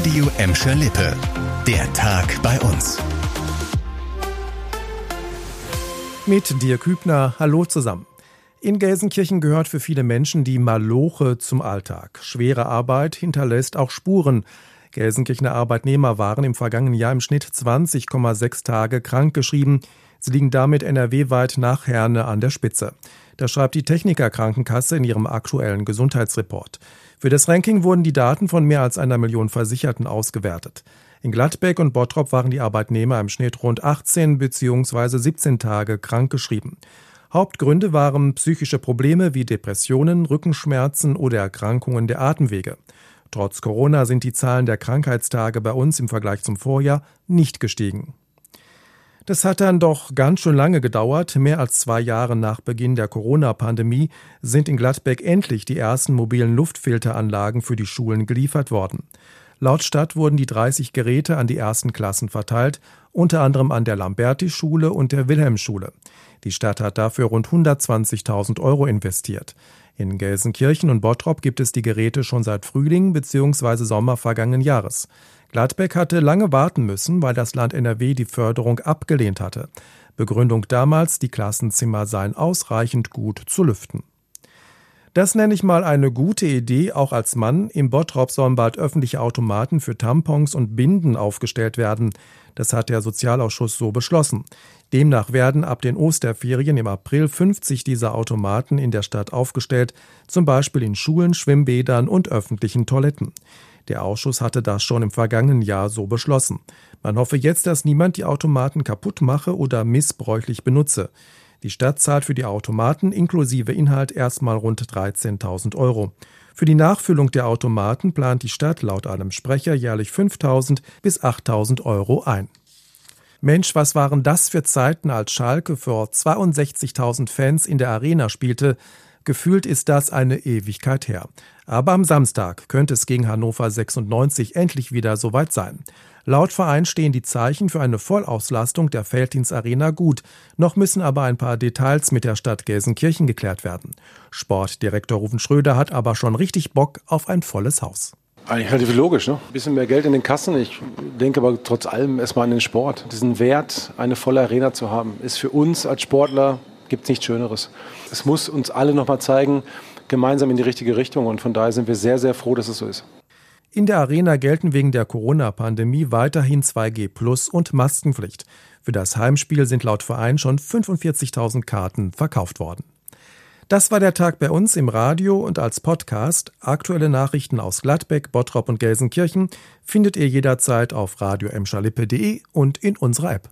Radio Emscher Lippe. Der Tag bei uns. Mit dir Kübner, hallo zusammen. In Gelsenkirchen gehört für viele Menschen die Maloche zum Alltag. Schwere Arbeit hinterlässt auch Spuren. Gelsenkirchener Arbeitnehmer waren im vergangenen Jahr im Schnitt 20,6 Tage krankgeschrieben. Sie liegen damit NRW-weit nach Herne an der Spitze. Das schreibt die Techniker Krankenkasse in ihrem aktuellen Gesundheitsreport. Für das Ranking wurden die Daten von mehr als einer Million Versicherten ausgewertet. In Gladbeck und Bottrop waren die Arbeitnehmer im Schnitt rund 18 bzw. 17 Tage krankgeschrieben. Hauptgründe waren psychische Probleme wie Depressionen, Rückenschmerzen oder Erkrankungen der Atemwege. Trotz Corona sind die Zahlen der Krankheitstage bei uns im Vergleich zum Vorjahr nicht gestiegen. Das hat dann doch ganz schön lange gedauert. Mehr als zwei Jahre nach Beginn der Corona-Pandemie sind in Gladbeck endlich die ersten mobilen Luftfilteranlagen für die Schulen geliefert worden. Laut Stadt wurden die 30 Geräte an die ersten Klassen verteilt, unter anderem an der Lamberti-Schule und der Wilhelmschule. Die Stadt hat dafür rund 120.000 Euro investiert. In Gelsenkirchen und Bottrop gibt es die Geräte schon seit Frühling bzw. Sommer vergangenen Jahres. Gladbeck hatte lange warten müssen, weil das Land NRW die Förderung abgelehnt hatte. Begründung damals, die Klassenzimmer seien ausreichend gut zu lüften. Das nenne ich mal eine gute Idee, auch als Mann. Im Bottrop sollen bald öffentliche Automaten für Tampons und Binden aufgestellt werden. Das hat der Sozialausschuss so beschlossen. Demnach werden ab den Osterferien im April 50 dieser Automaten in der Stadt aufgestellt, zum Beispiel in Schulen, Schwimmbädern und öffentlichen Toiletten. Der Ausschuss hatte das schon im vergangenen Jahr so beschlossen. Man hoffe jetzt, dass niemand die Automaten kaputt mache oder missbräuchlich benutze. Die Stadt zahlt für die Automaten inklusive Inhalt erstmal rund 13.000 Euro. Für die Nachfüllung der Automaten plant die Stadt laut einem Sprecher jährlich 5.000 bis 8.000 Euro ein. Mensch, was waren das für Zeiten, als Schalke vor 62.000 Fans in der Arena spielte, Gefühlt ist das eine Ewigkeit her. Aber am Samstag könnte es gegen Hannover 96 endlich wieder soweit sein. Laut Verein stehen die Zeichen für eine Vollauslastung der Felddienstarena gut. Noch müssen aber ein paar Details mit der Stadt Gelsenkirchen geklärt werden. Sportdirektor Rufen Schröder hat aber schon richtig Bock auf ein volles Haus. Eigentlich relativ logisch, ne? Ein bisschen mehr Geld in den Kassen. Ich denke aber trotz allem erstmal an den Sport. Diesen Wert, eine volle Arena zu haben, ist für uns als Sportler gibt es nichts Schöneres. Es muss uns alle nochmal zeigen, gemeinsam in die richtige Richtung. Und von daher sind wir sehr, sehr froh, dass es so ist. In der Arena gelten wegen der Corona-Pandemie weiterhin 2G Plus und Maskenpflicht. Für das Heimspiel sind laut Verein schon 45.000 Karten verkauft worden. Das war der Tag bei uns im Radio und als Podcast. Aktuelle Nachrichten aus Gladbeck, Bottrop und Gelsenkirchen findet ihr jederzeit auf radio und in unserer App.